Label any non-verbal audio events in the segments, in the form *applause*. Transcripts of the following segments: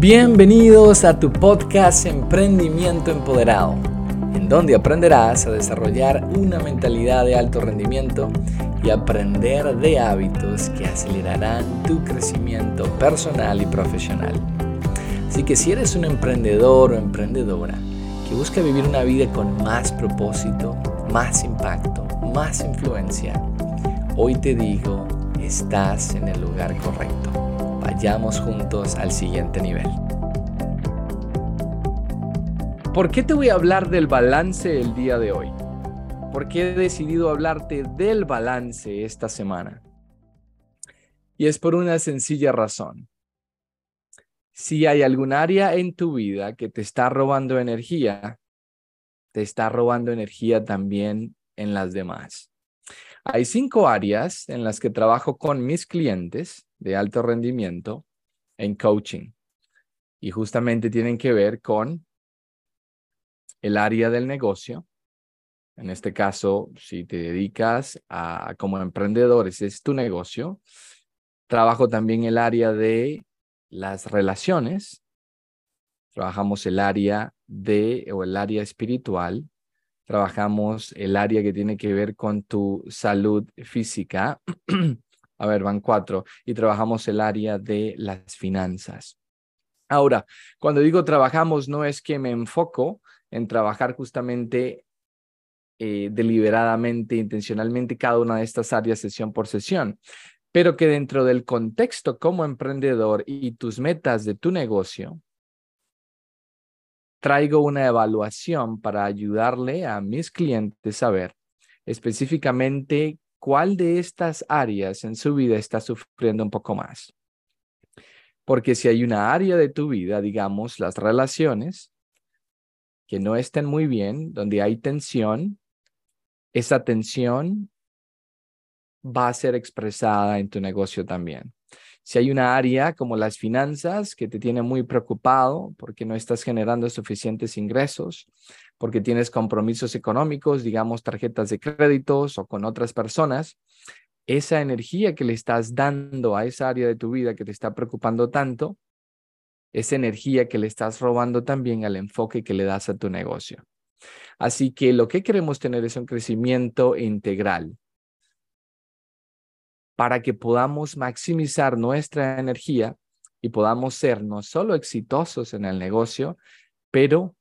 Bienvenidos a tu podcast Emprendimiento Empoderado, en donde aprenderás a desarrollar una mentalidad de alto rendimiento y aprender de hábitos que acelerarán tu crecimiento personal y profesional. Así que si eres un emprendedor o emprendedora que busca vivir una vida con más propósito, más impacto, más influencia, hoy te digo, estás en el lugar correcto. Vayamos juntos al siguiente nivel. ¿Por qué te voy a hablar del balance el día de hoy? ¿Por qué he decidido hablarte del balance esta semana? Y es por una sencilla razón. Si hay algún área en tu vida que te está robando energía, te está robando energía también en las demás. Hay cinco áreas en las que trabajo con mis clientes de alto rendimiento en coaching. Y justamente tienen que ver con el área del negocio. En este caso, si te dedicas a como emprendedores, es tu negocio. Trabajo también el área de las relaciones. Trabajamos el área de o el área espiritual. Trabajamos el área que tiene que ver con tu salud física. *clears throat* A ver, van cuatro. Y trabajamos el área de las finanzas. Ahora, cuando digo trabajamos, no es que me enfoco en trabajar justamente eh, deliberadamente, intencionalmente cada una de estas áreas sesión por sesión, pero que dentro del contexto como emprendedor y tus metas de tu negocio, traigo una evaluación para ayudarle a mis clientes a ver específicamente cuál de estas áreas en su vida está sufriendo un poco más. Porque si hay una área de tu vida, digamos, las relaciones, que no estén muy bien, donde hay tensión, esa tensión va a ser expresada en tu negocio también. Si hay una área como las finanzas que te tiene muy preocupado porque no estás generando suficientes ingresos, porque tienes compromisos económicos, digamos tarjetas de créditos o con otras personas, esa energía que le estás dando a esa área de tu vida que te está preocupando tanto, esa energía que le estás robando también al enfoque que le das a tu negocio. Así que lo que queremos tener es un crecimiento integral para que podamos maximizar nuestra energía y podamos ser no solo exitosos en el negocio, pero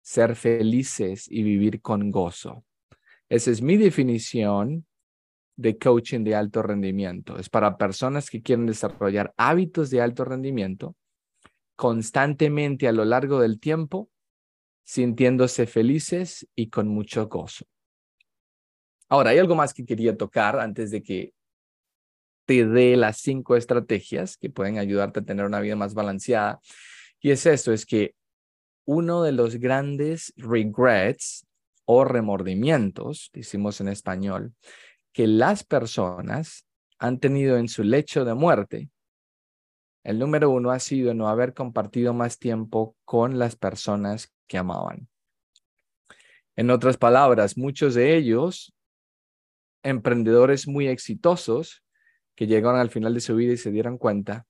ser felices y vivir con gozo. Esa es mi definición de coaching de alto rendimiento. Es para personas que quieren desarrollar hábitos de alto rendimiento constantemente a lo largo del tiempo, sintiéndose felices y con mucho gozo. Ahora, hay algo más que quería tocar antes de que te dé las cinco estrategias que pueden ayudarte a tener una vida más balanceada. Y es eso, es que uno de los grandes regrets o remordimientos, decimos en español, que las personas han tenido en su lecho de muerte, el número uno ha sido no haber compartido más tiempo con las personas que amaban. En otras palabras, muchos de ellos, emprendedores muy exitosos, que llegaron al final de su vida y se dieron cuenta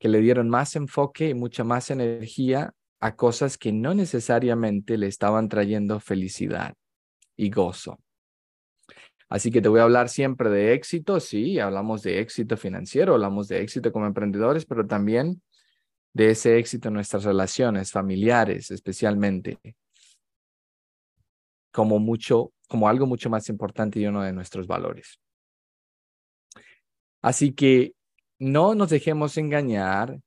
que le dieron más enfoque y mucha más energía a cosas que no necesariamente le estaban trayendo felicidad y gozo. Así que te voy a hablar siempre de éxito, sí, hablamos de éxito financiero, hablamos de éxito como emprendedores, pero también de ese éxito en nuestras relaciones familiares, especialmente, como mucho, como algo mucho más importante y uno de nuestros valores. Así que no nos dejemos engañar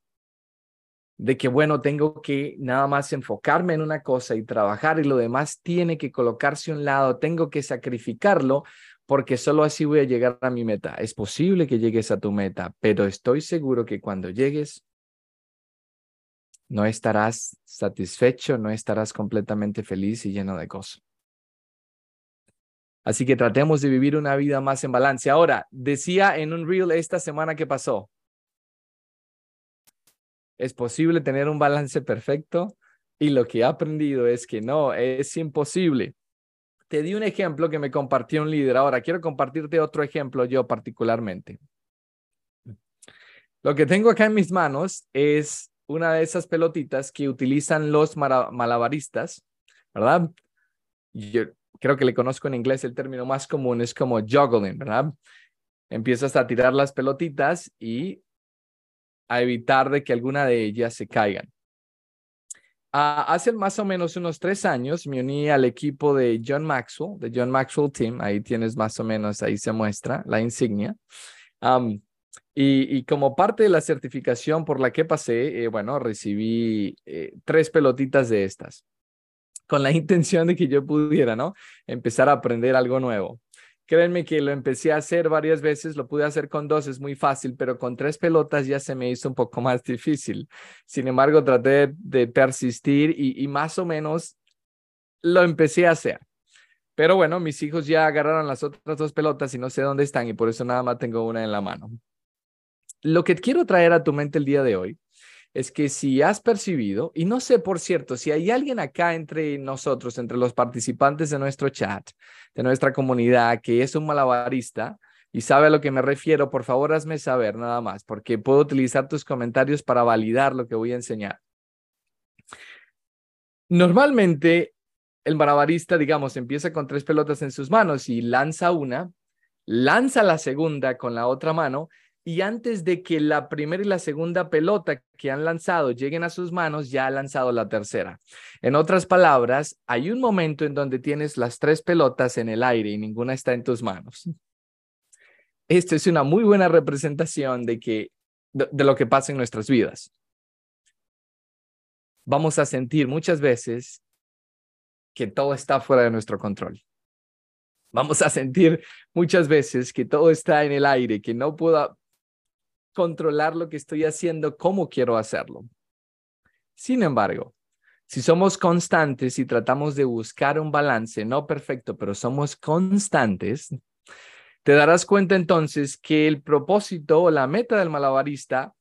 de que, bueno, tengo que nada más enfocarme en una cosa y trabajar y lo demás tiene que colocarse a un lado, tengo que sacrificarlo porque solo así voy a llegar a mi meta. Es posible que llegues a tu meta, pero estoy seguro que cuando llegues no estarás satisfecho, no estarás completamente feliz y lleno de gozo. Así que tratemos de vivir una vida más en balance. Ahora, decía en un reel esta semana que pasó, es posible tener un balance perfecto y lo que he aprendido es que no, es imposible. Te di un ejemplo que me compartió un líder. Ahora quiero compartirte otro ejemplo yo particularmente. Lo que tengo acá en mis manos es una de esas pelotitas que utilizan los malabaristas, ¿verdad? Yo creo que le conozco en inglés el término más común, es como juggling, ¿verdad? Empiezas a tirar las pelotitas y a evitar de que alguna de ellas se caigan. Uh, hace más o menos unos tres años me uní al equipo de John Maxwell, de John Maxwell Team. Ahí tienes más o menos, ahí se muestra la insignia. Y, y, como parte de la certificación por la que pasé, eh, bueno, recibí eh, tres pelotitas de estas, con la *laughs* intención de que yo pudiera, ¿no? Empezar a aprender algo nuevo. Créanme que lo empecé a hacer varias veces, lo pude hacer con dos, es muy fácil, pero con tres pelotas ya se me hizo un poco más difícil. Sin embargo, traté de persistir y, y más o menos lo empecé a hacer. Pero bueno, mis hijos ya agarraron las otras dos pelotas y no sé dónde están y por eso nada más tengo una en la mano. Lo que quiero traer a tu mente el día de hoy es que si has percibido, y no sé, por cierto, si hay alguien acá entre nosotros, entre los participantes de nuestro chat, de nuestra comunidad, que es un malabarista y sabe a lo que me refiero, por favor hazme saber nada más, porque puedo utilizar tus comentarios para validar lo que voy a enseñar. Normalmente, el malabarista, digamos, empieza con tres pelotas en sus manos y lanza una, lanza la segunda con la otra mano y antes de que la primera y la segunda pelota que han lanzado lleguen a sus manos, ya ha lanzado la tercera. En otras palabras, hay un momento en donde tienes las tres pelotas en el aire y ninguna está en tus manos. Esto es una muy buena representación de, que, de, lo que pasa en nuestras vidas. Vamos a sentir muchas veces que todo está fuera de nuestro control. Vamos a sentir muchas veces que todo está en el aire, que no puedo, controlar lo que estoy haciendo, cómo quiero hacerlo. Sin embargo, si somos constantes y tratamos de buscar un balance, no perfecto, pero somos constantes, te darás cuenta entonces que el propósito o la meta del malabarista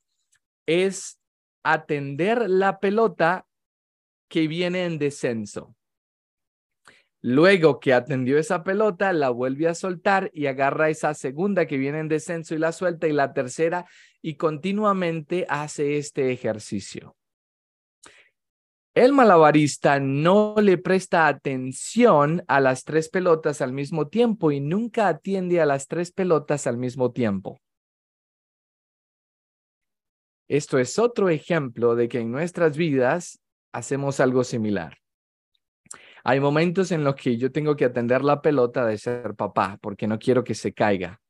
es atender la pelota que viene en descenso. Luego que atendió esa pelota, la vuelve a soltar y agarra esa segunda que viene en descenso y la suelta y la tercera y continuamente hace este ejercicio. El malabarista no le presta atención a las tres pelotas al mismo tiempo y nunca atiende a las tres pelotas al mismo tiempo. Esto es otro ejemplo de que en nuestras vidas hacemos algo similar. Hay momentos en los que yo tengo que atender la pelota de ser papá porque no quiero que se caiga.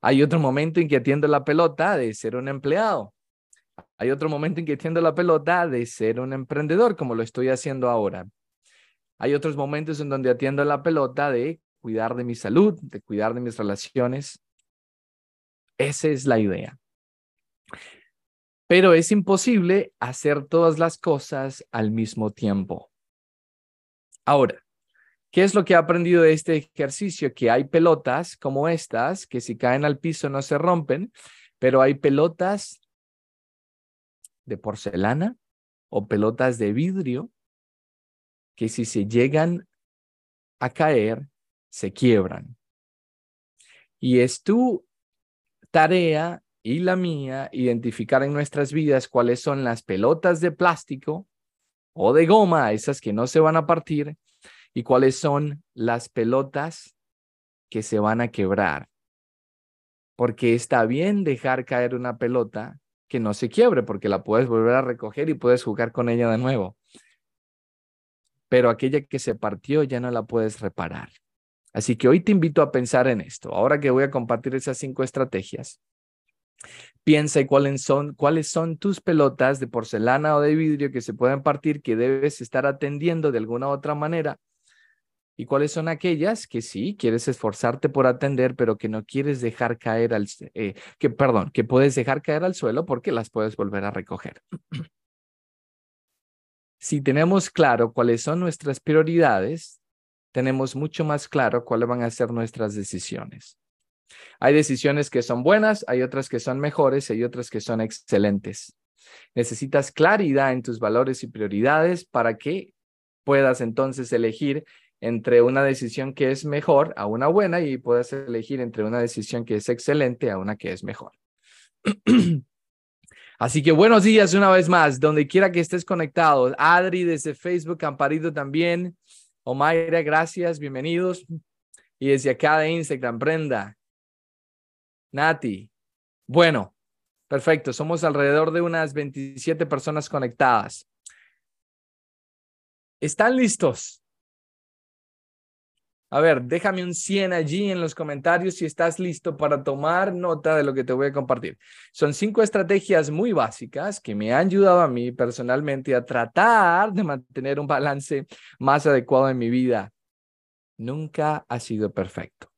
Hay otro momento en que atiendo la pelota de ser un empleado. Hay otro momento en que atiendo la pelota de ser un emprendedor, como lo estoy haciendo ahora. Hay otros momentos en donde atiendo la pelota de cuidar de mi salud, de cuidar de mis relaciones. Esa es la idea. Pero es imposible hacer todas las cosas al mismo tiempo. Ahora, ¿qué es lo que he aprendido de este ejercicio? Que hay pelotas como estas que si caen al piso no se rompen, pero hay pelotas de porcelana o pelotas de vidrio que si se llegan a caer, se quiebran. Y es tu tarea y la mía identificar en nuestras vidas cuáles son las pelotas de plástico o de goma, esas que no se van a partir, y cuáles son las pelotas que se van a quebrar. Porque está bien dejar caer una pelota que no se quiebre, porque la puedes volver a recoger y puedes jugar con ella de nuevo. Pero aquella que se partió ya no la puedes reparar. Así que hoy te invito a pensar en esto. Ahora que voy a compartir esas cinco estrategias, Piensa en cuáles son, cuáles son tus pelotas de porcelana o de vidrio que se pueden partir que debes estar atendiendo de alguna u otra manera. Y cuáles son aquellas que sí quieres esforzarte por atender, pero que no quieres dejar caer al, eh, que perdón, que puedes dejar caer al suelo porque las puedes volver a recoger. *clears throat* si tenemos claro cuáles son nuestras prioridades, tenemos mucho más claro cuáles van a ser nuestras decisiones. Hay decisiones que son buenas, hay otras que son mejores hay otras que son excelentes. Necesitas claridad en tus valores y prioridades para que puedas entonces elegir entre una decisión que es mejor a una buena y puedas elegir entre una decisión que es excelente a una que es mejor. *clears throat* Así que buenos días una vez más, donde quiera que estés conectado. Adri desde Facebook, Amparito también. Omaira, gracias, bienvenidos. Y desde acá de Instagram, Brenda, Nati. Bueno, perfecto, somos alrededor de unas 27 personas conectadas. ¿Están listos? A ver, déjame un 100 allí en los comentarios si estás listo para tomar nota de lo que te voy a compartir. Son cinco estrategias muy básicas que me han ayudado a mí personalmente a tratar de mantener un balance más adecuado en mi vida. Nunca ha sido perfecto.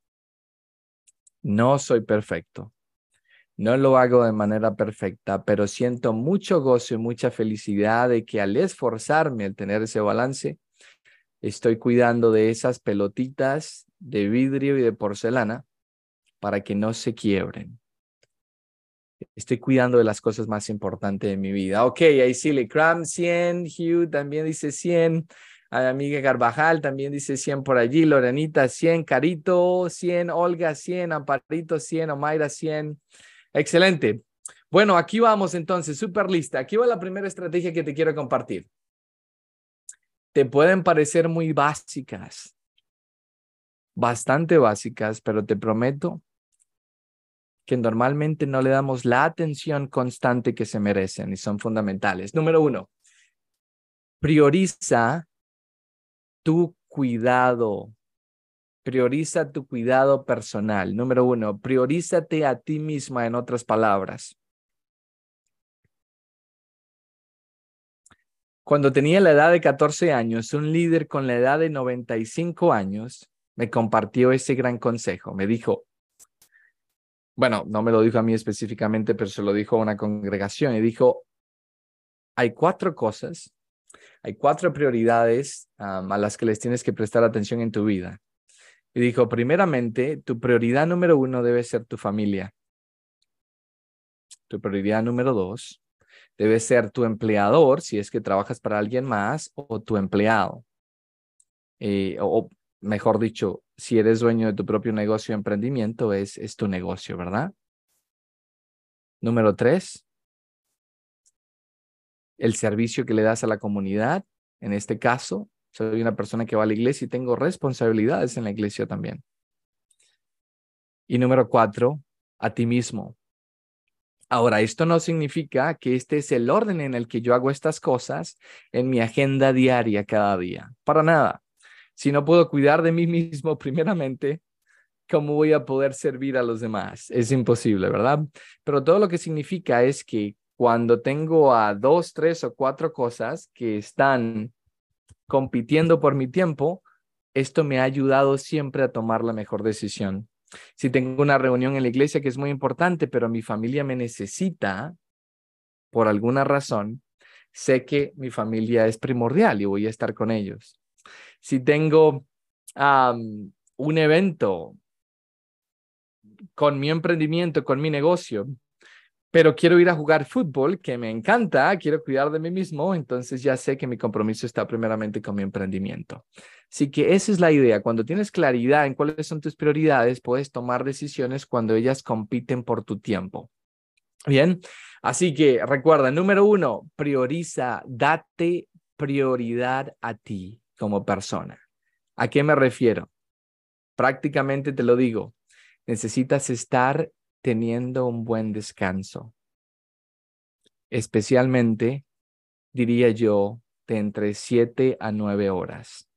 No soy perfecto. No lo hago de manera perfecta, pero siento mucho gozo y mucha felicidad de que al esforzarme al tener ese balance, estoy cuidando de esas pelotitas de vidrio y de porcelana para que no se quiebren. Estoy cuidando de las cosas más importantes de mi vida. Ok, ahí sí, le Cram 100, Hugh también dice 100, a amiga Garbajal también dice 100 por allí, Lorenita 100, Carito 100, Olga 100, Amparito 100, Omaira 100. Excelente. Bueno, aquí vamos entonces, súper lista. Aquí va la primera estrategia que te quiero compartir te pueden parecer muy básicas, bastante básicas, pero te prometo que normalmente no le damos la atención constante que se merecen y son fundamentales. Número uno, prioriza tu cuidado. Prioriza tu cuidado personal. Número uno, priorízate a ti misma, en otras palabras. Cuando tenía la edad de 14 años, un líder con la edad de 95 años me compartió ese gran consejo. Me dijo, bueno, no me lo dijo a mí específicamente, pero se lo dijo a una congregación y dijo, hay cuatro cosas, hay cuatro prioridades a las que les tienes que prestar atención en tu vida. Y dijo, primeramente, tu prioridad número uno debe ser tu familia. Tu prioridad número dos debe ser tu empleador, si es que trabajas para alguien más, o tu empleado. O mejor dicho, si eres dueño de tu propio negocio o emprendimiento, es, es tu negocio, ¿verdad? Número tres, el servicio que le das a la comunidad. En este caso, soy una persona que va a la iglesia y tengo responsabilidades en la iglesia también. Y número cuatro, a ti mismo. Ahora, esto no significa que este es el orden en el que yo hago estas cosas en mi agenda diaria cada día. Para nada. Si no puedo cuidar de mí *laughs* mismo primeramente, ¿cómo voy a poder servir a los demás? Es imposible, ¿verdad? Pero todo lo que significa es que cuando tengo a dos, tres o cuatro cosas que están compitiendo por mi tiempo, esto me ha ayudado siempre a tomar la mejor decisión. Si tengo una reunión en la iglesia que es muy importante, pero mi familia me necesita por alguna razón, sé que mi familia es primordial y voy a estar con ellos. Si tengo un evento con mi emprendimiento, con mi negocio, pero quiero ir a jugar fútbol, que me encanta, quiero cuidar de mí mismo, entonces ya sé que mi compromiso está primeramente con mi emprendimiento. Así que esa es la idea. Cuando tienes claridad en cuáles son tus prioridades, puedes tomar decisiones cuando ellas compiten por tu tiempo. Bien, así que recuerda, número uno, prioriza, date prioridad a ti como persona. ¿A qué me refiero? Prácticamente te lo digo, necesitas estar teniendo un buen descanso. Especialmente, diría yo, de entre siete a nueve horas.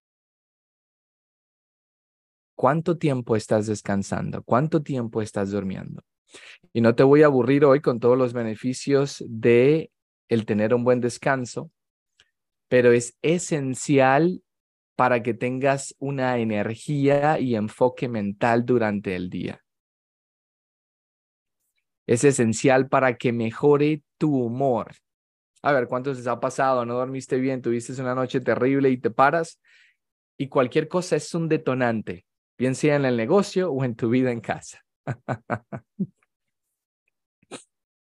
¿Cuánto tiempo estás descansando? ¿Cuánto tiempo estás durmiendo? Y no te voy a aburrir hoy con todos los beneficios de el tener un buen descanso, pero es esencial para que tengas una energía y enfoque mental durante el día es esencial para que mejore tu humor. A ver, ¿cuántos les ha pasado? No dormiste bien, tuviste una noche terrible y te paras y cualquier cosa es un detonante, bien sea en el negocio o en tu vida en casa. *laughs*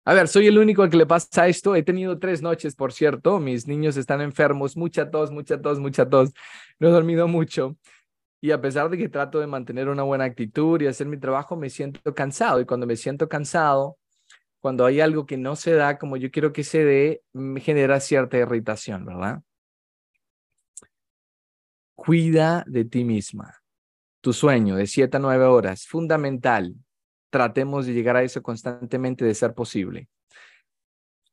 A ver, soy el único al que le pasa esto. He tenido tres noches, por cierto. Mis niños están enfermos, mucha tos, mucha tos, mucha tos. No he dormido mucho. Y a pesar de que trato de mantener una buena actitud y hacer mi trabajo, me siento cansado. Y cuando me siento cansado, cuando hay algo que no se da como yo quiero que se dé, me genera cierta irritación, ¿verdad? Cuida de ti misma. Tu sueño de 7 a 9 horas, fundamental. Tratemos de llegar a eso constantemente de ser posible.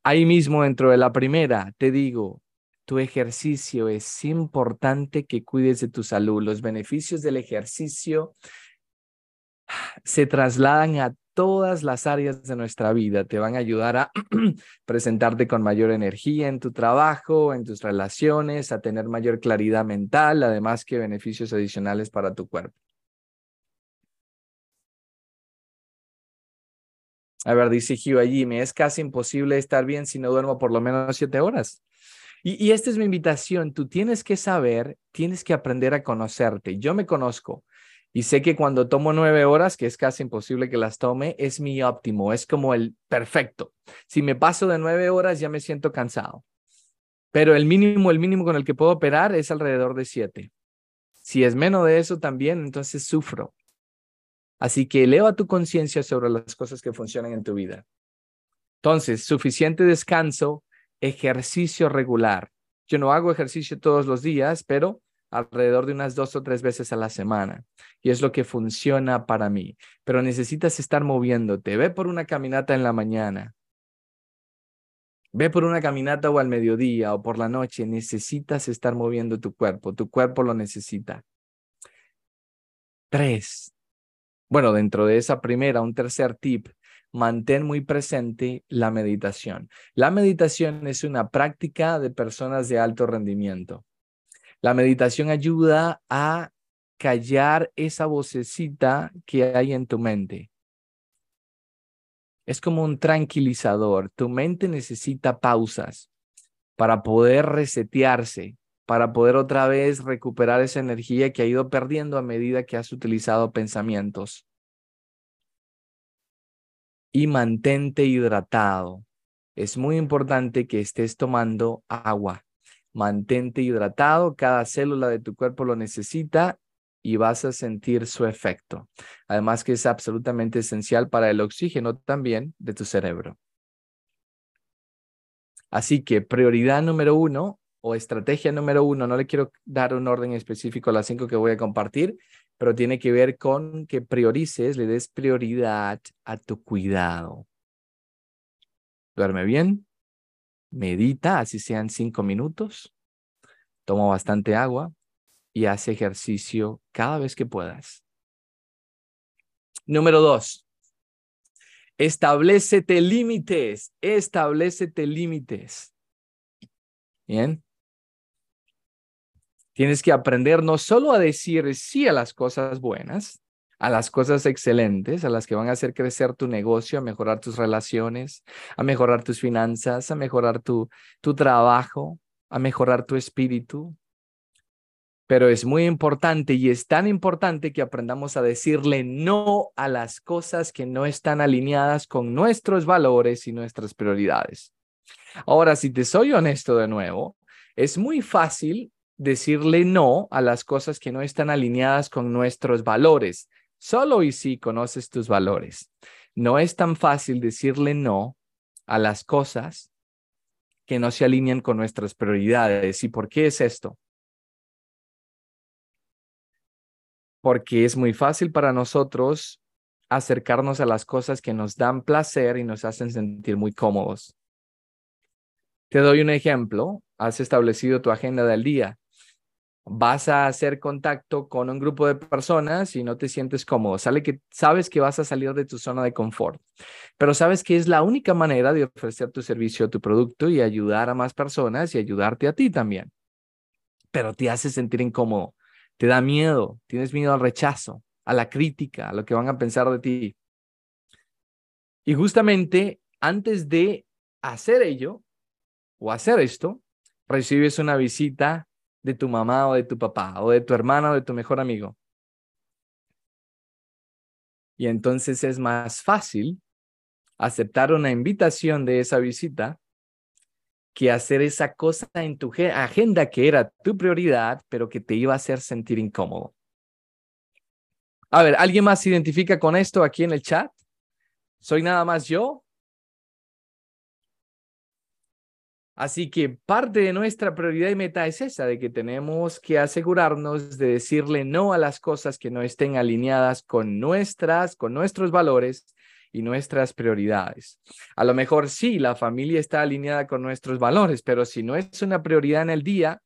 Ahí mismo dentro de la primera, te digo, tu ejercicio es importante que cuides de tu salud. Los beneficios del ejercicio se trasladan a todas las áreas de nuestra vida. Te van a ayudar a *clears throat* presentarte con mayor energía en tu trabajo, en tus relaciones, a tener mayor claridad mental, además que beneficios adicionales para tu cuerpo. A ver, dice Gio allí, me es casi imposible estar bien si no duermo por lo menos siete horas. Y, esta es mi invitación. Tú tienes que saber, tienes que aprender a conocerte. Yo me conozco. Y sé que cuando tomo nueve horas, que es casi imposible que las tome, es mi óptimo, es como el perfecto. Si me paso de nueve horas, ya me siento cansado. Pero el mínimo, el mínimo con el que puedo operar es alrededor de siete. Si es menos de eso también, entonces sufro. Así que eleva tu conciencia sobre las cosas que funcionan en tu vida. Entonces, suficiente descanso, ejercicio regular. Yo no hago ejercicio todos los días, pero alrededor de unas dos o tres veces a la semana. Y es lo que funciona para mí. Pero necesitas estar moviéndote. Ve por una caminata en la mañana. Ve por una caminata o al mediodía o por la noche. Necesitas estar moviendo tu cuerpo. Tu cuerpo lo necesita. Tres. Bueno, dentro de esa primera, un tercer tip. Mantén muy presente la meditación. La meditación es una práctica de personas de alto rendimiento. La meditación ayuda a callar esa vocecita que hay en tu mente. Es como un tranquilizador. Tu mente necesita pausas para poder resetearse, para poder otra vez recuperar esa energía que ha ido perdiendo a medida que has utilizado pensamientos. Y mantente hidratado. Es muy importante que estés tomando agua. Mantente hidratado, cada célula de tu cuerpo lo necesita y vas a sentir su efecto. Además que es absolutamente esencial para el oxígeno también de tu cerebro. Así que prioridad número uno o estrategia número uno, no le quiero dar un orden específico a las cinco que voy a compartir, pero tiene que ver con que priorices, le des prioridad a tu cuidado. Duerme bien, medita, así sean cinco minutos, toma bastante agua y hace ejercicio cada vez que puedas. Número dos, establecete límites, establecete límites. Bien. Tienes que aprender no solo a decir sí a las cosas buenas, a las cosas excelentes, a las que van a hacer crecer tu negocio, a mejorar tus relaciones, a mejorar tus finanzas, a mejorar tu, tu trabajo, a mejorar tu espíritu. Pero es muy importante y es tan importante que aprendamos a decirle no a las cosas que no están alineadas con nuestros valores y nuestras prioridades. Ahora, si te soy honesto de nuevo, es muy fácil decirle no a las cosas que no están alineadas con nuestros valores solo y si conoces tus valores. No es tan fácil decirle no a las cosas que no se alinean con nuestras prioridades. ¿Y por qué es esto? Porque es muy fácil para nosotros acercarnos a las cosas que nos dan placer y nos hacen sentir muy cómodos. Te doy un ejemplo. Has establecido tu agenda del día vas a hacer contacto con un grupo de personas y no te sientes cómodo. Sale que sabes que vas a salir de tu zona de confort, pero sabes que es la única manera de ofrecer tu servicio, tu producto y ayudar a más personas y ayudarte a ti también. Pero te hace sentir incómodo, te da miedo, tienes miedo al rechazo, a la crítica, a lo que van a pensar de ti. Y justamente antes de hacer ello o hacer esto, recibes una visita de tu mamá o de tu papá o de tu hermana o de tu mejor amigo. Y entonces es más fácil aceptar una invitación de esa visita que hacer esa cosa en tu agenda que era tu prioridad, pero que te iba a hacer sentir incómodo. A ver, ¿alguien más se identifica con esto aquí en el chat? ¿Soy nada más yo? Así que parte de nuestra prioridad y meta es esa, de que tenemos que asegurarnos de decirle no a las cosas que no estén alineadas con nuestras, con nuestros valores y nuestras prioridades. A lo mejor sí, la familia está alineada con nuestros valores, pero si no es una prioridad en el día,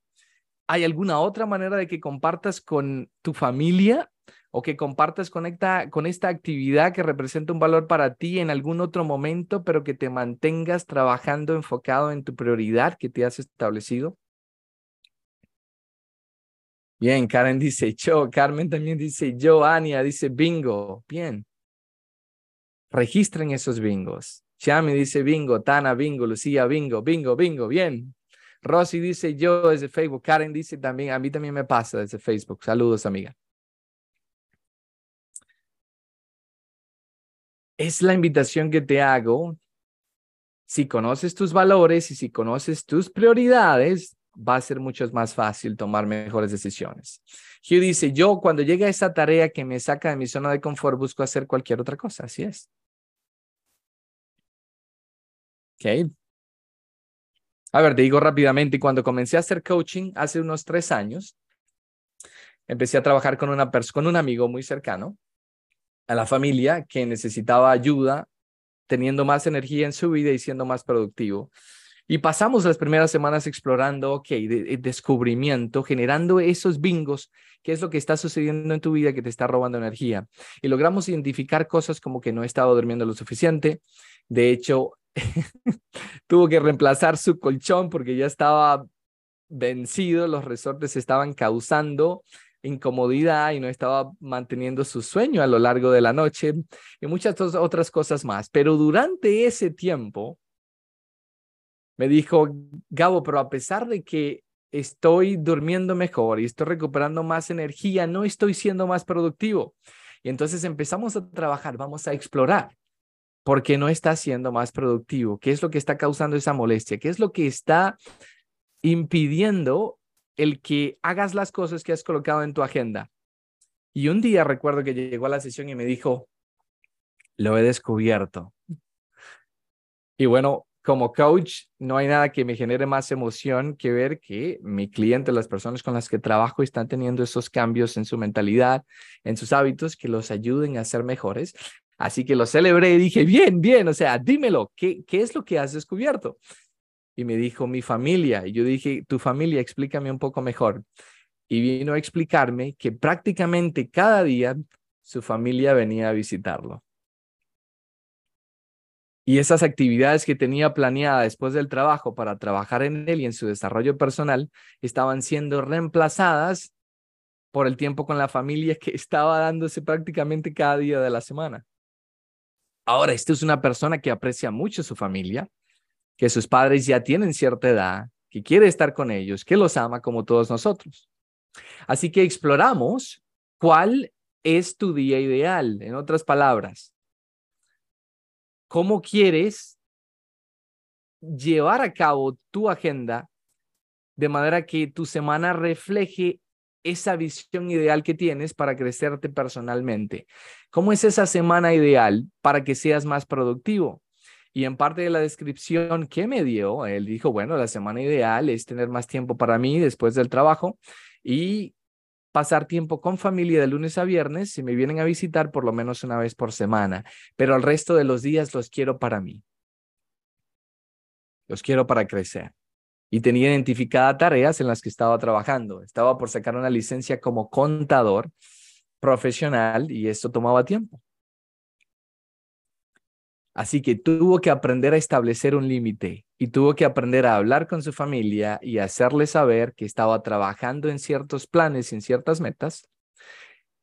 ¿hay alguna otra manera de que compartas con tu familia o que compartas con esta, con esta actividad que representa un valor para ti en algún otro momento, pero que te mantengas trabajando enfocado en tu prioridad que te has establecido? Bien, Karen *laughs* dice yo, Carmen también dice yo, Ania dice bingo. Bien. Registren esos bingos. Chami dice bingo, Tana bingo, Lucía bingo, bingo, bingo, bien. Rosy dice yo desde Facebook, Karen dice también, a mí también me pasa desde Facebook. Saludos, amiga. Es la invitación que te hago. Si conoces tus valores y si conoces tus prioridades, va a ser mucho más fácil tomar mejores decisiones. Hugh dice, yo cuando llega esa tarea que me saca de mi zona de confort, busco hacer cualquier otra cosa. Así es. Ok. A ver, te digo rápidamente, cuando comencé a hacer coaching hace unos tres años, empecé a trabajar con, una con un amigo muy cercano a la familia que necesitaba ayuda, teniendo más energía en su vida y siendo más productivo. Y pasamos las primeras semanas explorando, ok, de, descubrimiento, generando esos bingos, qué es lo que está sucediendo en tu vida que te está robando energía. Y logramos identificar cosas como que no estaba durmiendo lo suficiente. De hecho, *laughs* tuvo que reemplazar su colchón porque ya estaba vencido, los resortes estaban causando incomodidad y no estaba manteniendo su sueño a lo largo de la noche y muchas otras cosas más. Pero durante ese tiempo me dijo, Gabo, pero a pesar de que estoy durmiendo mejor y estoy recuperando más energía, no estoy siendo más productivo. Y entonces empezamos a trabajar, vamos a explorar por qué no está siendo más productivo, qué es lo que está causando esa molestia, qué es lo que está impidiendo el que hagas las cosas que has colocado en tu agenda. Y un día recuerdo que llegó a la sesión y me dijo, lo he descubierto. Y bueno, como coach, no hay nada que me genere más emoción que ver que mi cliente, las personas con las que trabajo, están teniendo esos cambios en su mentalidad, en sus hábitos, que los ayuden a ser mejores. Así que lo celebré y dije, bien, bien, o sea, dímelo, ¿qué, qué es lo que has descubierto? Y me dijo mi familia. Y yo dije, tu familia, explícame un poco mejor. Y vino a explicarme que prácticamente cada día su familia venía a visitarlo. Y esas actividades que tenía planeada después del trabajo para trabajar en él y en su desarrollo personal estaban siendo reemplazadas por el tiempo con la familia que estaba dándose prácticamente cada día de la semana. Ahora, esto es una persona que aprecia mucho su familia, que sus padres ya tienen cierta edad, que quiere estar con ellos, que los ama como todos nosotros. Así que exploramos cuál es tu día ideal, en otras palabras. ¿Cómo quieres llevar a cabo tu agenda de manera que tu semana refleje esa visión ideal que tienes para crecerte personalmente? ¿Cómo es esa semana ideal para que seas más productivo? Y en parte de la descripción que me dio, él dijo, bueno, la semana ideal es tener más tiempo para mí después del trabajo y pasar tiempo con familia de lunes a viernes, si me vienen a visitar por lo menos una vez por semana, pero el resto de los días los quiero para mí. Los quiero para crecer. Y tenía identificadas tareas en las que estaba trabajando. Estaba por sacar una licencia como contador profesional y esto tomaba tiempo. Así que tuvo que aprender a establecer un límite y tuvo que aprender a hablar con su familia y hacerle saber que estaba trabajando en ciertos planes y en ciertas metas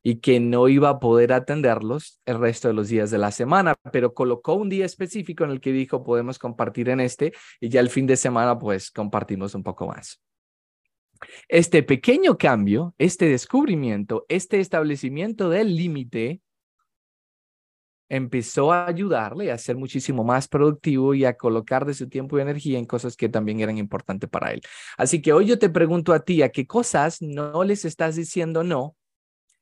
y que no iba a poder atenderlos el resto de los días de la semana, pero colocó un día específico en el que dijo podemos compartir en este y ya el fin de semana pues compartimos un poco más. Este pequeño cambio, este descubrimiento, este establecimiento del límite empezó a ayudarle a ser muchísimo más productivo y a colocar de su tiempo y energía en cosas que también eran importantes para él. Así que hoy yo te pregunto a ti, ¿a qué cosas no les estás diciendo no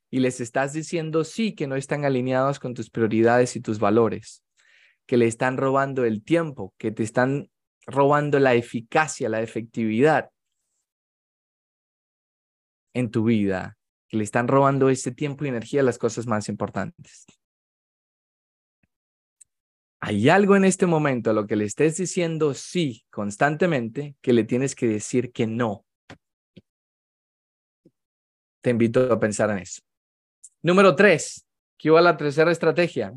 y les estás diciendo sí que no están alineados con tus prioridades y tus valores? Que le están robando el tiempo, que te están robando la eficacia, la efectividad en tu vida, que le están robando ese tiempo y energía a las cosas más importantes. Hay algo en este momento a lo que le estés diciendo sí constantemente que le tienes que decir que no. Te invito a pensar en eso. Número tres, ¿qué va la tercera estrategia?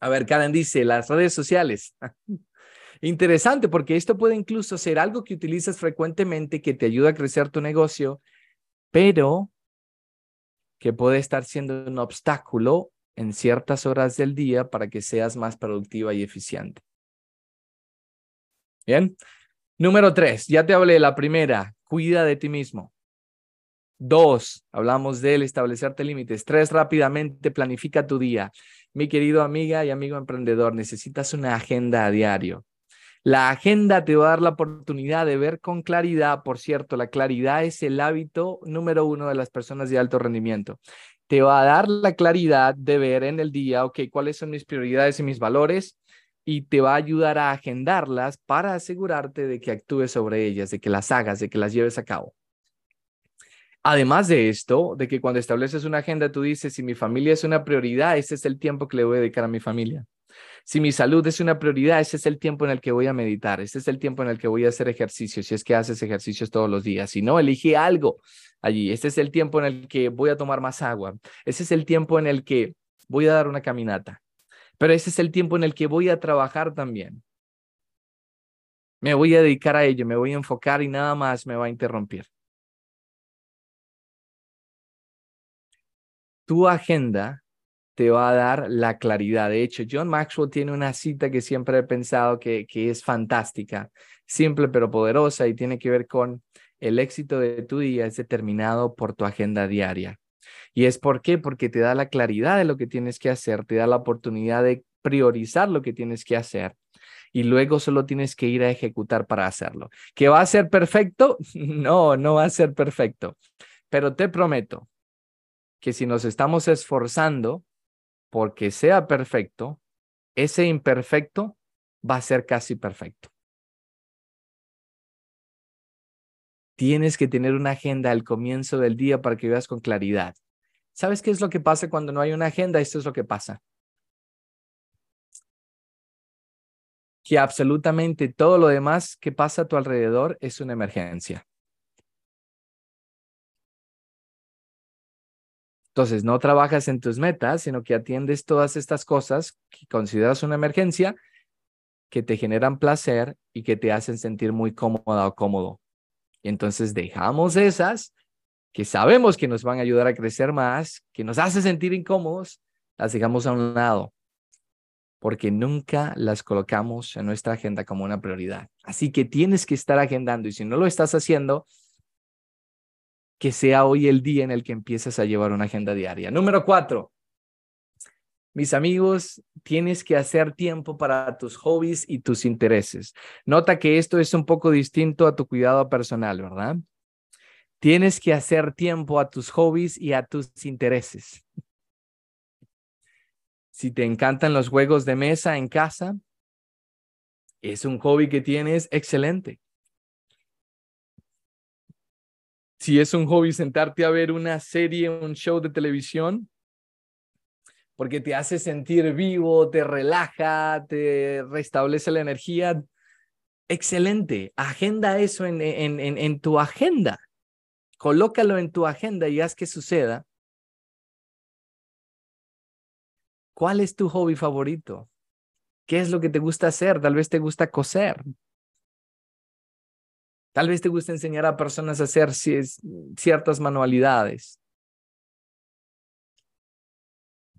A ver, Karen dice, las redes sociales. *laughs* Interesante porque esto puede incluso ser algo que utilizas frecuentemente que te ayuda a crecer tu negocio, pero que puede estar siendo un obstáculo en ciertas horas del día para que seas más productiva y eficiente. Bien. Número tres, ya te hablé de la primera, cuida de ti mismo. Dos, hablamos del establecerte límites. Tres, rápidamente planifica tu día. Mi querido amiga y amigo emprendedor, necesitas una agenda a diario. La agenda te va a dar la oportunidad de ver con claridad, por cierto, la claridad es el hábito número uno de las personas de alto rendimiento. Te va a dar la claridad de ver en el día, ok, cuáles son mis prioridades y mis valores, y te va a ayudar a agendarlas para asegurarte de que actúes sobre ellas, de que las hagas, de que las lleves a cabo. Además de esto, de que cuando estableces una agenda, tú dices, si mi familia es una prioridad, ese es el tiempo que le voy a dedicar a mi familia. Si mi salud es una prioridad, ese es el tiempo en el que voy a meditar, ese es el tiempo en el que voy a hacer ejercicio, si es que haces ejercicios todos los días. Si no, elige algo allí. Este es el tiempo en el que voy a tomar más agua. Ese es el tiempo en el que voy a dar una caminata. Pero ese es el tiempo en el que voy a trabajar también. Me voy a dedicar a ello, me voy a enfocar y nada más me va a interrumpir. Tu agenda te va a dar la claridad. De hecho, John Maxwell tiene una cita que siempre he pensado que, que es fantástica, simple pero poderosa y tiene que ver con el éxito de tu día es determinado por tu agenda diaria. ¿Y es por qué? Porque te da la claridad de lo que tienes que hacer, te da la oportunidad de priorizar lo que tienes que hacer y luego solo tienes que ir a ejecutar para hacerlo. ¿Que va a ser perfecto? *laughs* No, no va a ser perfecto. Pero te prometo que si nos estamos esforzando, porque sea perfecto, ese imperfecto va a ser casi perfecto. Tienes que tener una agenda al comienzo del día para que veas con claridad. ¿Sabes qué es lo que pasa cuando no hay una agenda? Esto es lo que pasa. Que absolutamente todo lo demás que pasa a tu alrededor es una emergencia. Entonces, no trabajas en tus metas, sino que atiendes todas estas cosas que consideras una emergencia, que te generan placer y que te hacen sentir muy cómoda o cómodo. Y entonces dejamos esas que sabemos que nos van a ayudar a crecer más, que nos hace sentir incómodos, las dejamos a un lado, porque nunca las colocamos en nuestra agenda como una prioridad. Así que tienes que estar agendando y si no lo estás haciendo, que sea hoy el día en el que empieces a llevar una agenda diaria. Número cuatro, mis amigos, tienes que hacer tiempo para tus hobbies y tus intereses. Nota que esto es un poco distinto a tu cuidado personal, ¿verdad? Tienes que hacer tiempo a tus hobbies y a tus intereses. Si te encantan los juegos de mesa en casa, es un hobby que tienes excelente. Si es un hobby sentarte a ver una serie, un show de televisión, porque te hace sentir vivo, te relaja, te restablece la energía, excelente. Agenda eso en, tu agenda. Colócalo en tu agenda y haz que suceda. ¿Cuál es tu hobby favorito? ¿Qué es lo que te gusta hacer? Tal vez te gusta coser. Tal vez te gusta enseñar a personas a hacer ciertas manualidades.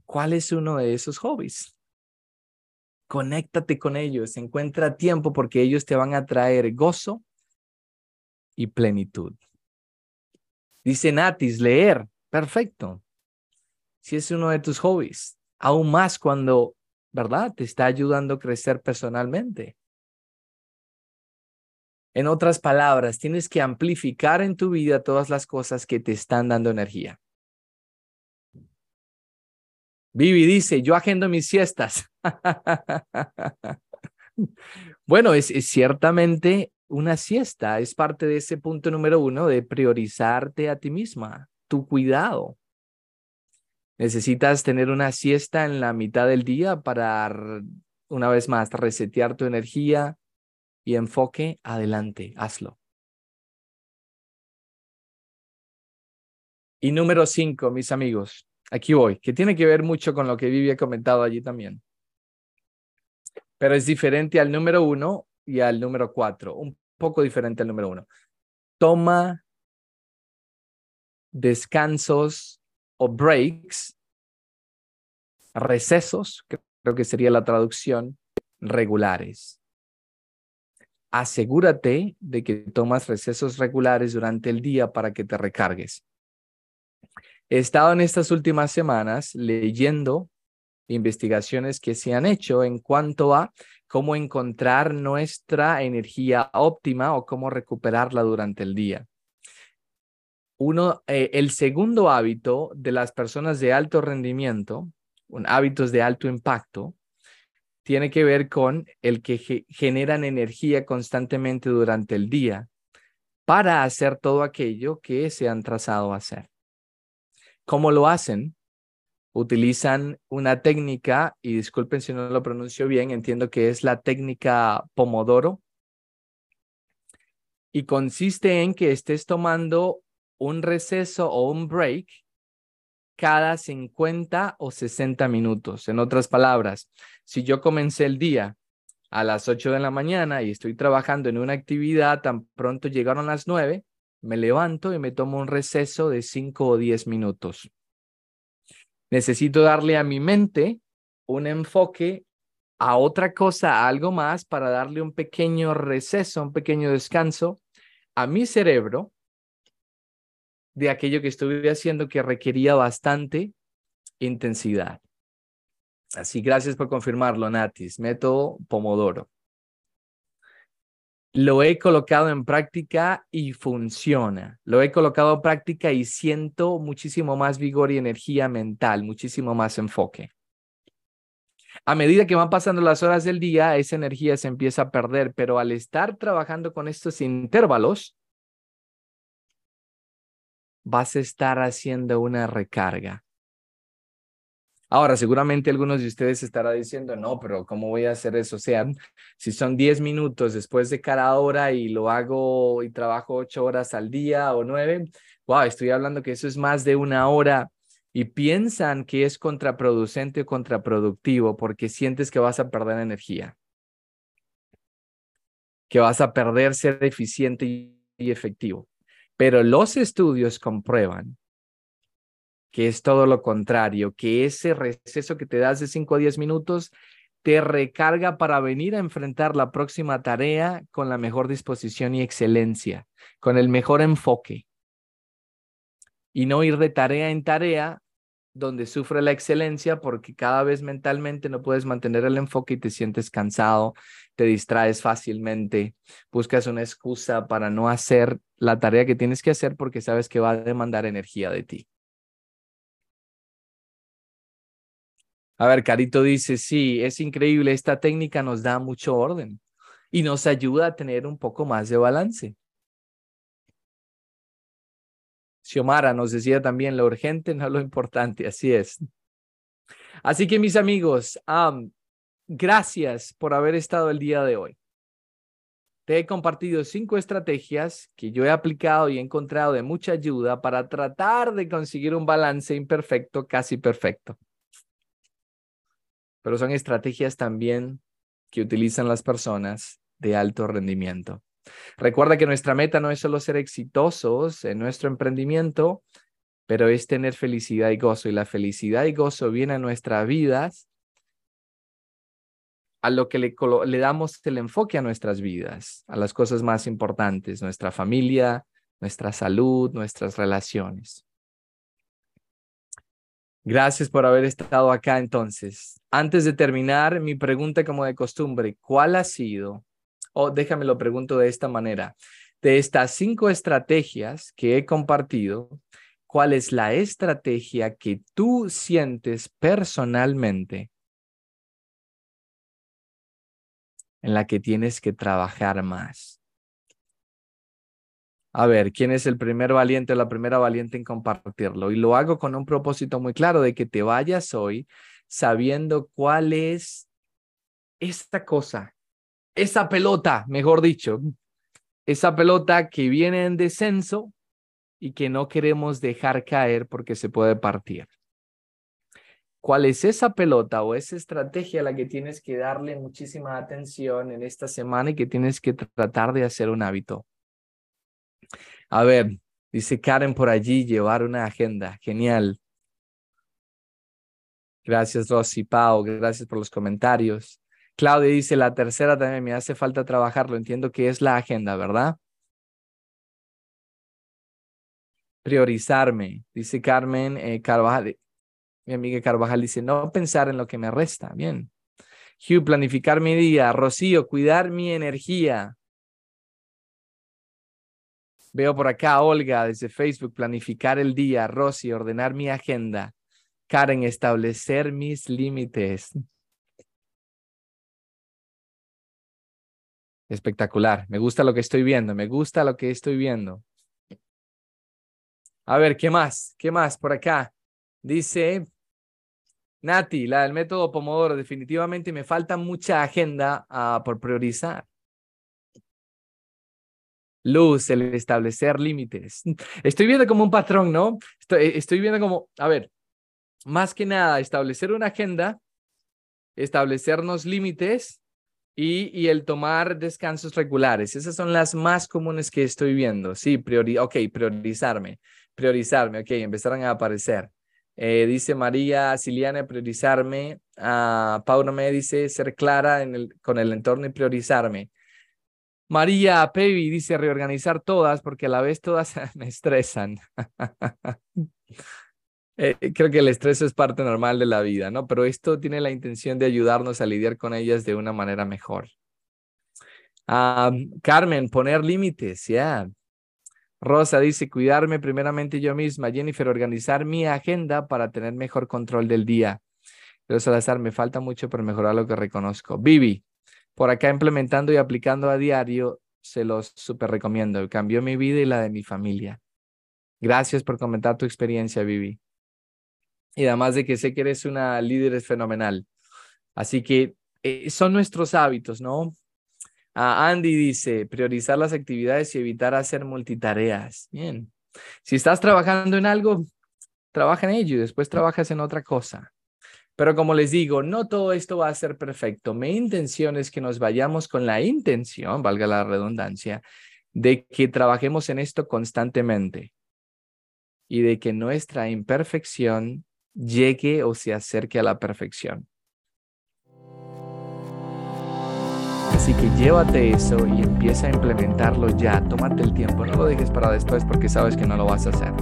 ¿Cuál es uno de esos hobbies? Conéctate con ellos, encuentra tiempo porque ellos te van a traer gozo y plenitud. Dice Natis, leer, perfecto. Si es uno de tus hobbies, aún más cuando, ¿verdad? Te está ayudando a crecer personalmente. En otras palabras, tienes que amplificar en tu vida todas las cosas que te están dando energía. Vivi dice, yo agendo mis siestas. *laughs* Bueno, es, es, ciertamente una siesta, es parte de ese punto número uno de priorizarte a ti misma, tu cuidado. Necesitas tener una siesta en la mitad del día para, una vez más, resetear tu energía y enfoque. Adelante, hazlo. Y número cinco, mis amigos, aquí voy, que tiene que ver mucho con lo que Vivi ha comentado allí también. Pero es diferente al número uno y al número cuatro, un poco diferente al número uno. Toma descansos o breaks, recesos, creo que sería la traducción, regulares. Asegúrate de que tomas recesos regulares durante el día para que te recargues. He estado en estas últimas semanas leyendo investigaciones que se han hecho en cuanto a cómo encontrar nuestra energía óptima o cómo recuperarla durante el día. Uno, eh, el segundo hábito de las personas de alto rendimiento, un, hábitos de alto impacto, tiene que ver con el que generan energía constantemente durante el día para hacer todo aquello que se han trazado a hacer. ¿Cómo lo hacen? Utilizan una técnica, y disculpen si no lo pronuncio bien, entiendo que es la técnica Pomodoro, y consiste en que estés tomando un receso o un break cada 50 o 60 minutos. En otras palabras, si yo comencé el día a las 8 de la mañana y estoy trabajando en una actividad, tan pronto llegaron las 9, me levanto y me tomo un receso de 5 o 10 minutos. Necesito darle a mi mente un enfoque a otra cosa, algo más, para darle un pequeño receso, un pequeño descanso a mi cerebro de aquello que estuve haciendo que requería bastante intensidad. Así, gracias por confirmarlo, Natis. Método Pomodoro. Lo he colocado en práctica y funciona. Lo he colocado en práctica y siento muchísimo más vigor y energía mental, muchísimo más enfoque. A medida que van pasando las horas del día, esa energía se empieza a perder, pero al estar trabajando con estos intervalos, vas a estar haciendo una recarga. Ahora, seguramente algunos de ustedes estarán diciendo, no, pero ¿cómo voy a hacer eso? O sea, si son 10 minutos después de cada hora y lo hago y trabajo 8 horas al día o 9, wow, estoy hablando que eso es más de una hora y piensan que es contraproducente o contraproductivo porque sientes que vas a perder energía, que vas a perder ser eficiente y efectivo. Pero los estudios comprueban que es todo lo contrario, que ese receso que te das de 5 a 10 minutos te recarga para venir a enfrentar la próxima tarea con la mejor disposición y excelencia, con el mejor enfoque. Y no ir de tarea en tarea donde sufre la excelencia porque cada vez mentalmente no puedes mantener el enfoque y te sientes cansado, te distraes fácilmente, buscas una excusa para no hacer la tarea que tienes que hacer porque sabes que va a demandar energía de ti. A ver, Carito dice, sí, es increíble, esta técnica nos da mucho orden y nos ayuda a tener un poco más de balance. Xiomara nos decía también lo urgente, no lo importante, así es. Así que mis amigos, gracias por haber estado el día de hoy. Te he compartido cinco estrategias que yo he aplicado y he encontrado de mucha ayuda para tratar de conseguir un balance imperfecto, casi perfecto. Pero son estrategias también que utilizan las personas de alto rendimiento. Recuerda que nuestra meta no es solo ser exitosos en nuestro emprendimiento, pero es tener felicidad y gozo. Y la felicidad y gozo viene a nuestras vidas a lo que le, le, damos el enfoque a nuestras vidas, a las cosas más importantes, nuestra familia, nuestra salud, nuestras relaciones. Gracias por haber estado acá entonces. Antes de terminar, mi pregunta como de costumbre, ¿cuál ha sido o déjame lo pregunto de esta manera. De estas cinco estrategias que he compartido, ¿cuál es la estrategia que tú sientes personalmente en la que tienes que trabajar más. A ver, ¿quién es el primer valiente o la primera valiente en compartirlo? Y lo hago con un propósito muy claro de que te vayas hoy sabiendo cuál es esta cosa, esa pelota, mejor dicho, esa pelota que viene en descenso y que no queremos dejar caer porque se puede partir. ¿Cuál es esa pelota o esa estrategia a la que tienes que darle muchísima atención en esta semana y que tienes que tratar de hacer un hábito? A ver, dice Karen por allí, llevar una agenda. Genial. Gracias, Rosy, Pau, gracias por los comentarios. Claudia dice, la tercera también me hace falta trabajarlo. Entiendo que es la agenda, ¿verdad? Priorizarme, dice Carmen eh, Carvajal. Mi amiga Carvajal dice, no pensar en lo que me resta. Bien. Hugh, planificar mi día. Rocío, cuidar mi energía. Veo por acá Olga desde Facebook, planificar el día. Rosy, ordenar mi agenda. Karen, establecer mis límites. Espectacular. Me gusta lo que estoy viendo. Me gusta lo que estoy viendo. A ver, ¿qué más? ¿Qué más por acá? Dice Nati, la del método Pomodoro. Definitivamente me falta mucha agenda ah, por priorizar. Luz, el establecer límites. *laughs* Estoy viendo como un patrón, ¿no? Estoy, estoy viendo como, a ver, más que nada, establecer una agenda, establecernos límites y, el tomar descansos regulares. Esas son las más comunes que estoy viendo. Sí, priori ok, priorizarme, priorizarme, ok, empezaron a aparecer. Eh, dice María Siliana, priorizarme. Uh, Paula me dice ser clara en el, con el entorno y priorizarme. María Pevi dice reorganizar todas porque a la vez todas *laughs* me estresan. *laughs* Eh, creo que el estrés es parte normal de la vida, ¿no? Pero esto tiene la intención de ayudarnos a lidiar con ellas de una manera mejor. Carmen, poner límites, ya. Rosa dice, cuidarme primeramente yo misma. Jennifer, organizar mi agenda para tener mejor control del día. Pero Salazar, me falta mucho para mejorar lo que reconozco. Vivi, por acá implementando y aplicando a diario, se los súper recomiendo. Cambió mi vida y la de mi familia. Gracias por comentar tu experiencia, Vivi y además de que sé que eres una líder es fenomenal. Así que eh, son nuestros hábitos, ¿no? Ah, Andy dice, priorizar las actividades y evitar hacer multitareas. Bien. Si estás trabajando en algo, trabaja en ello y después trabajas en otra cosa. Pero como les digo, no todo esto va a ser perfecto. Mi intención es que nos vayamos con la intención, valga la redundancia, de que trabajemos en esto constantemente y de que nuestra imperfección llegue o se acerque a la perfección. Así que llévate eso y empieza a implementarlo ya. Tómate el tiempo, no lo dejes para después porque sabes que no lo vas a hacer.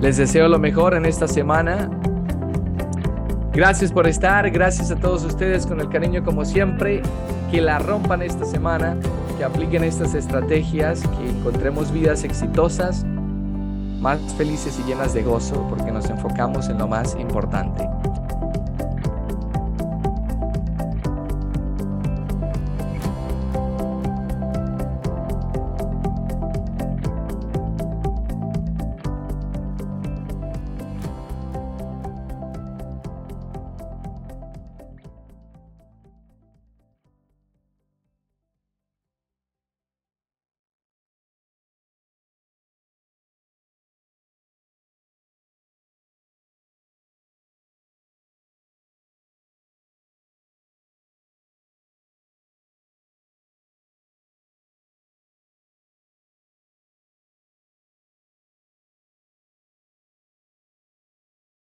Les deseo lo mejor en esta semana. Gracias por estar, gracias a todos ustedes con el cariño como siempre. Que la rompan esta semana, que apliquen estas estrategias, que encontremos vidas exitosas más felices y llenas de gozo porque nos enfocamos en lo más importante.